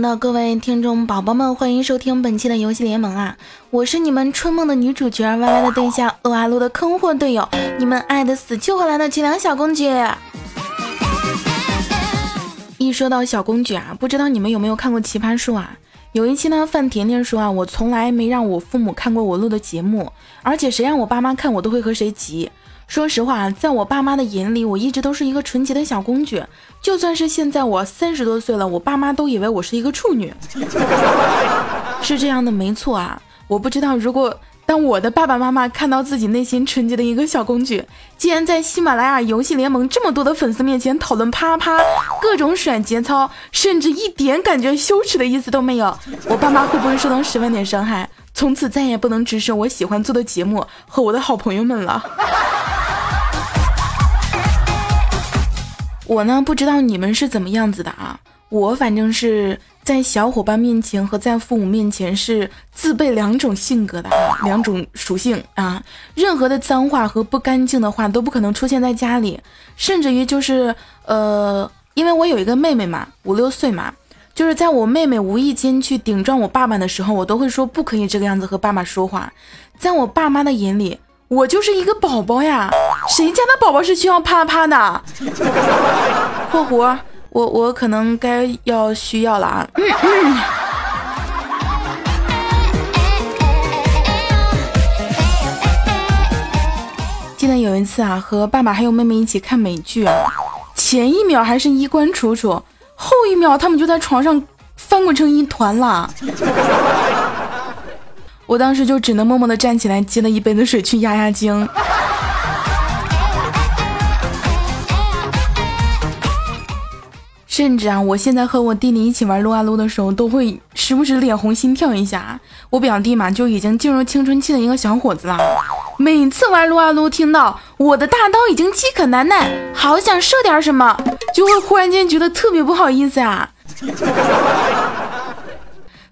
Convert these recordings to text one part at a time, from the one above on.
的各位听众宝宝们，欢迎收听本期的游戏联盟啊！我是你们春梦的女主角歪歪的对象，撸啊撸的坑货队友，你们爱的死去活来的清凉小公举。一说到小公举啊，不知道你们有没有看过《奇葩说》啊？有一期呢，范甜甜说啊，我从来没让我父母看过我录的节目，而且谁让我爸妈看，我都会和谁急。说实话，在我爸妈的眼里，我一直都是一个纯洁的小公举。就算是现在我三十多岁了，我爸妈都以为我是一个处女。是这样的，没错啊。我不知道，如果当我的爸爸妈妈看到自己内心纯洁的一个小公举，竟然在喜马拉雅游戏联盟这么多的粉丝面前讨论啪啪各种甩节操，甚至一点感觉羞耻的意思都没有，我爸妈会不会受到十万点伤害？从此再也不能直视我喜欢做的节目和我的好朋友们了。我呢，不知道你们是怎么样子的啊？我反正是在小伙伴面前和在父母面前是自备两种性格的，两种属性啊。任何的脏话和不干净的话都不可能出现在家里，甚至于就是呃，因为我有一个妹妹嘛，五六岁嘛，就是在我妹妹无意间去顶撞我爸爸的时候，我都会说不可以这个样子和爸爸说话。在我爸妈的眼里。我就是一个宝宝呀，谁家的宝宝是需要啪啪的？括弧，我我可能该要需要了啊。记得有一次啊，和爸爸还有妹妹一起看美剧啊，前一秒还是衣冠楚楚，后一秒他们就在床上翻滚成一团了。我当时就只能默默的站起来，接了一杯子水去压压惊。甚至啊，我现在和我弟弟一起玩撸啊撸的时候，都会时不时脸红心跳一下。我表弟嘛，就已经进入青春期的一个小伙子了，每次玩撸啊撸，听到我的大刀已经饥渴难耐，好想射点什么，就会忽然间觉得特别不好意思啊。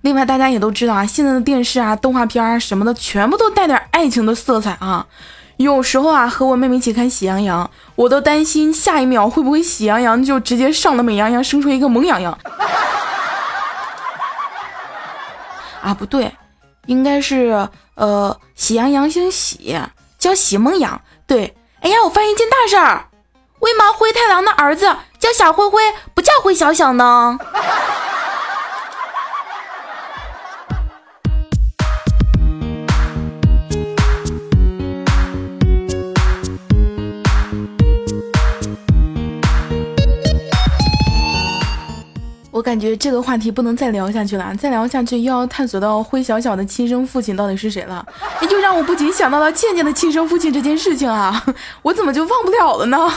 另外，大家也都知道啊，现在的电视啊、动画片啊什么的，全部都带点爱情的色彩啊。有时候啊，和我妹妹一起看《喜羊羊》，我都担心下一秒会不会喜羊羊就直接上了美羊羊，生出一个萌羊羊。啊，不对，应该是呃，喜羊羊姓喜，叫喜萌羊。对，哎呀，我发现一件大事儿，为毛灰太狼的儿子叫小灰灰，不叫灰小小呢？我感觉这个话题不能再聊下去了，再聊下去又要探索到灰小小的亲生父亲到底是谁了，又让我不禁想到了倩倩的亲生父亲这件事情啊，我怎么就忘不了了呢？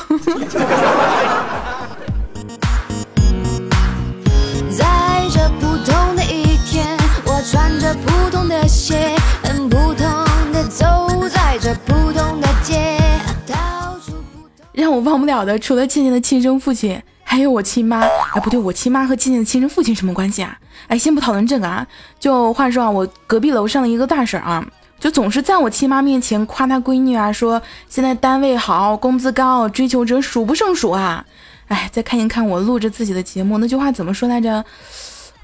在这普通的一天，我穿着普通的鞋，很普通的走在这普通的街，让我忘不了的，除了倩倩的亲生父亲。还有我亲妈，哎，不对，我亲妈和倩倩的亲生父亲什么关系啊？哎，先不讨论这个啊。就话说啊，我隔壁楼上的一个大婶啊，就总是在我亲妈面前夸她闺女啊，说现在单位好，工资高，追求者数不胜数啊。哎，再看一看我录着自己的节目，那句话怎么说来着？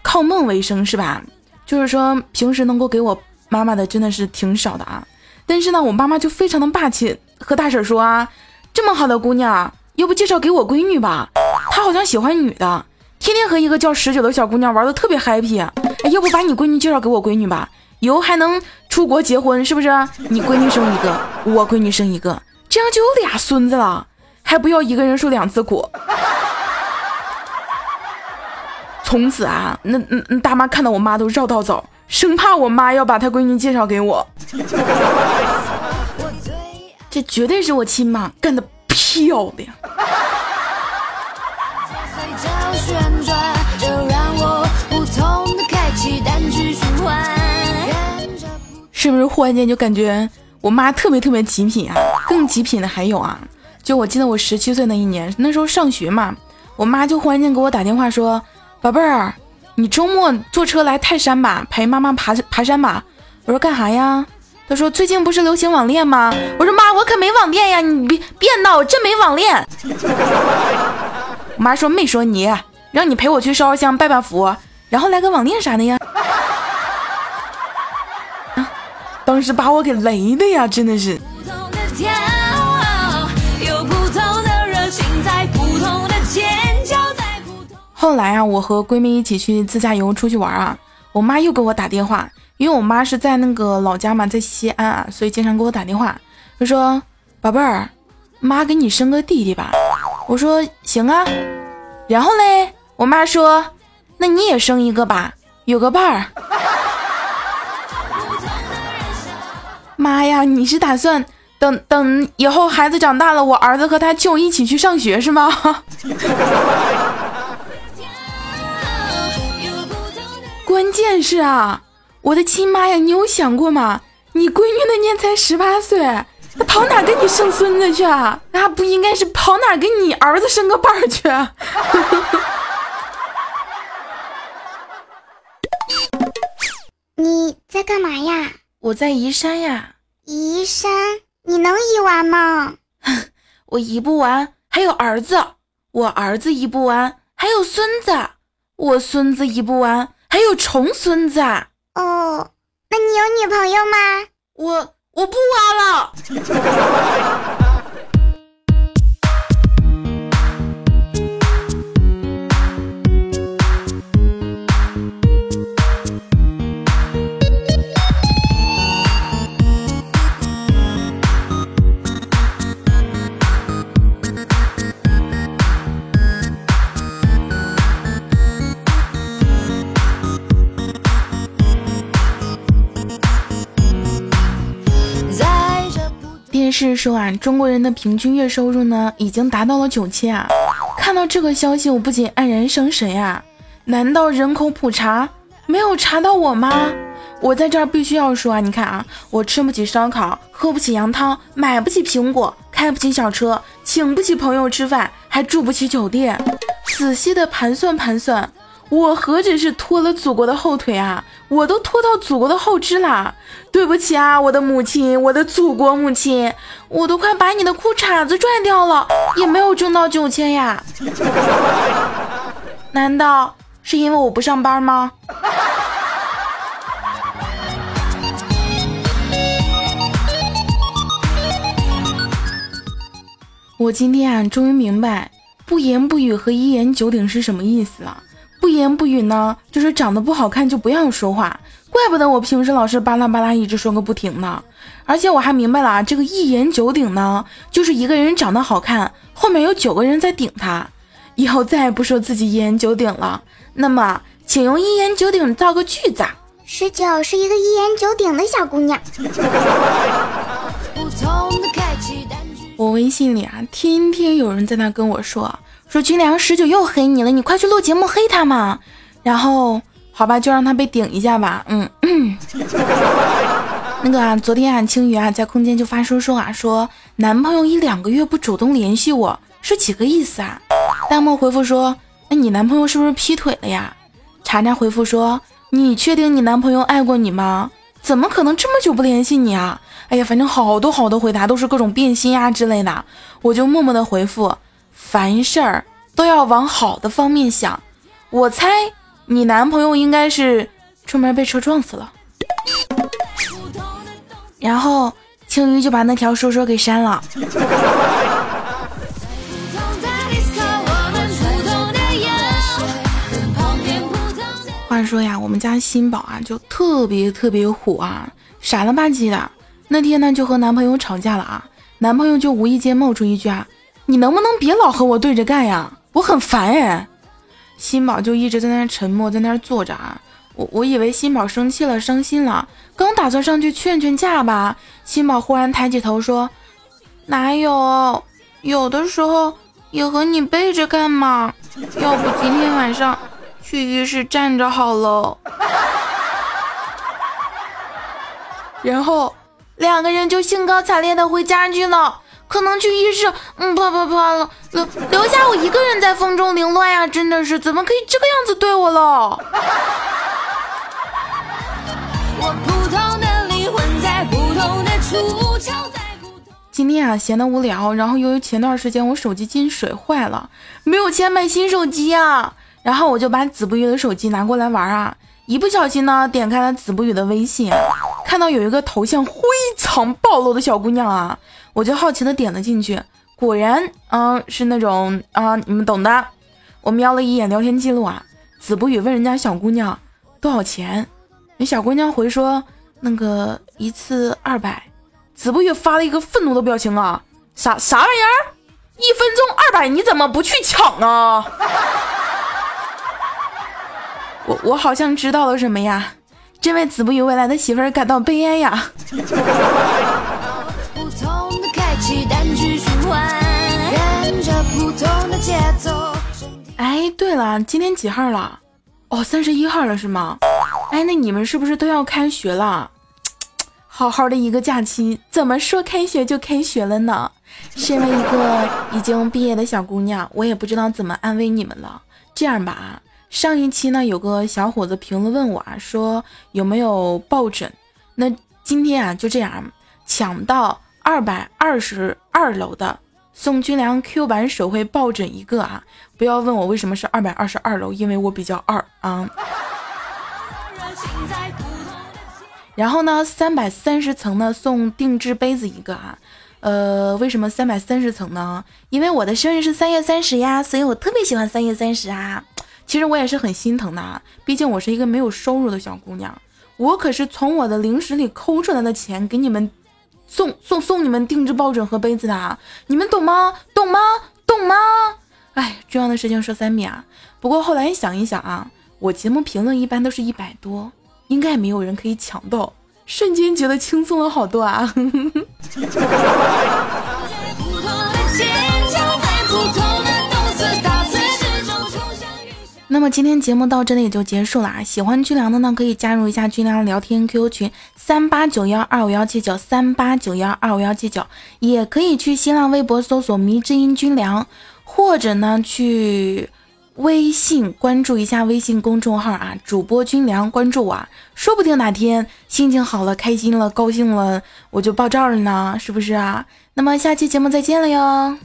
靠梦为生是吧？就是说平时能够给我妈妈的真的是挺少的啊。但是呢，我妈妈就非常的霸气，和大婶说啊，这么好的姑娘，要不介绍给我闺女吧？他好像喜欢女的，天天和一个叫十九的小姑娘玩的特别 happy。哎，要不把你闺女介绍给我闺女吧，以后还能出国结婚，是不是？你闺女生一个，我闺女生一个，这样就有俩孙子了，还不要一个人受两次苦。从此啊，那那大妈看到我妈都绕道走，生怕我妈要把她闺女介绍给我。这绝对是我亲妈干的漂亮。是不是忽然间就感觉我妈特别特别极品啊？更极品的还有啊，就我记得我十七岁那一年，那时候上学嘛，我妈就忽然间给我打电话说：“宝贝儿，你周末坐车来泰山吧，陪妈妈爬爬山吧。”我说干啥呀？她说最近不是流行网恋吗？我说，我可没网恋呀，你别别闹，我真没网恋。我 妈说没说你。让你陪我去烧烧香拜拜佛，然后来个网恋啥的呀？当时把我给雷的呀，真的是。后来啊，我和闺蜜一起去自驾游出去玩啊，我妈又给我打电话，因为我妈是在那个老家嘛，在西安啊，所以经常给我打电话，他说：“宝贝儿，妈给你生个弟弟吧。”我说：“行啊。”然后嘞，我妈说：“那你也生一个吧，有个伴儿。”妈呀，你是打算等等以后孩子长大了，我儿子和他舅一起去上学是吗？关键是啊，我的亲妈呀，你有想过吗？你闺女那年才十八岁，跑哪给你生孙子去啊？那不应该是跑哪给你儿子生个伴儿去？你在干嘛呀？我在移山呀。移山？你能移完吗？我移不完，还有儿子；我儿子移不完，还有孙子；我孙子移不完。还有重孙子啊！哦，那你有女朋友吗？我我不挖了。是说啊，中国人的平均月收入呢，已经达到了九千啊！看到这个消息，我不仅黯然生神啊！难道人口普查没有查到我吗？我在这儿必须要说啊！你看啊，我吃不起烧烤，喝不起羊汤，买不起苹果，开不起小车，请不起朋友吃饭，还住不起酒店。仔细的盘算盘算。我何止是拖了祖国的后腿啊，我都拖到祖国的后肢了。对不起啊，我的母亲，我的祖国母亲，我都快把你的裤衩子拽掉了，也没有挣到九千呀。难道是因为我不上班吗？我今天啊，终于明白不言不语和一言九鼎是什么意思了。不言不语呢，就是长得不好看就不要说话。怪不得我平时老是巴拉巴拉一直说个不停呢。而且我还明白了啊，这个一言九鼎呢，就是一个人长得好看，后面有九个人在顶他。以后再也不说自己一言九鼎了。那么，请用一言九鼎造个句子。十九是一个一言九鼎的小姑娘。我微信里啊，天天有人在那跟我说。说军粮十九又黑你了，你快去录节目黑他嘛。然后好吧，就让他被顶一下吧。嗯，那个啊，昨天啊，青鱼啊在空间就发说说啊，说男朋友一两个月不主动联系我，是几个意思啊？弹幕回复说，那你男朋友是不是劈腿了呀？查查回复说，你确定你男朋友爱过你吗？怎么可能这么久不联系你啊？哎呀，反正好多好多回答都是各种变心呀之类的，我就默默的回复。凡事儿都要往好的方面想，我猜你男朋友应该是出门被车撞死了，然后青鱼就把那条说说给删了。话说呀，我们家新宝啊就特别特别虎啊，傻了吧唧的。那天呢就和男朋友吵架了啊，男朋友就无意间冒出一句啊。你能不能别老和我对着干呀？我很烦哎。新宝就一直在那沉默，在那坐着啊。我我以为新宝生气了，伤心了，刚打算上去劝劝架吧，新宝忽然抬起头说：“哪有？有的时候也和你背着干嘛。要不今天晚上去浴室站着好了。”然后两个人就兴高采烈的回家去了。可能去浴室，嗯，啪啪啪了，留留下我一个人在风中凌乱呀！真的是，怎么可以这个样子对我了？今天啊，闲得无聊，然后由于前段时间我手机进水坏了，没有钱买新手机啊。然后我就把子不语的手机拿过来玩啊，一不小心呢，点开了子不语的微信，看到有一个头像非常暴露的小姑娘啊，我就好奇的点了进去，果然，嗯，是那种啊，你们懂的。我瞄了一眼聊天记录啊，子不语问人家小姑娘多少钱，那小姑娘回说那个一次二百，子不语发了一个愤怒的表情啊，啥啥玩意儿，一分钟二百，你怎么不去抢啊？我我好像知道了什么呀，这位子不语未来的媳妇儿感到悲哀呀。节奏哎，对了，今天几号了？哦，三十一号了是吗？哎，那你们是不是都要开学了？好好的一个假期，怎么说开学就开学了呢？身为一个已经毕业的小姑娘，我也不知道怎么安慰你们了。这样吧。上一期呢，有个小伙子评论问我啊，说有没有抱枕？那今天啊，就这样抢到二百二十二楼的，送军粮 Q 版手绘抱枕一个啊！不要问我为什么是二百二十二楼，因为我比较二啊。然后呢，三百三十层呢送定制杯子一个啊。呃，为什么三百三十层呢？因为我的生日是三月三十呀，所以我特别喜欢三月三十啊。其实我也是很心疼的啊，毕竟我是一个没有收入的小姑娘，我可是从我的零食里抠出来的钱给你们送送送你们定制抱枕和杯子的，你们懂吗？懂吗？懂吗？哎，重要的事情说三遍啊！不过后来想一想啊，我节目评论一般都是一百多，应该没有人可以抢到，瞬间觉得轻松了好多啊！那么今天节目到这里也就结束了啊！喜欢军粮的呢，可以加入一下军粮聊天 QQ 群三八九幺二五幺七九三八九幺二五幺七九，也可以去新浪微博搜索迷之音军粮，或者呢去微信关注一下微信公众号啊，主播军粮关注我，说不定哪天心情好了、开心了、高兴了，我就爆照了呢，是不是啊？那么下期节目再见了哟。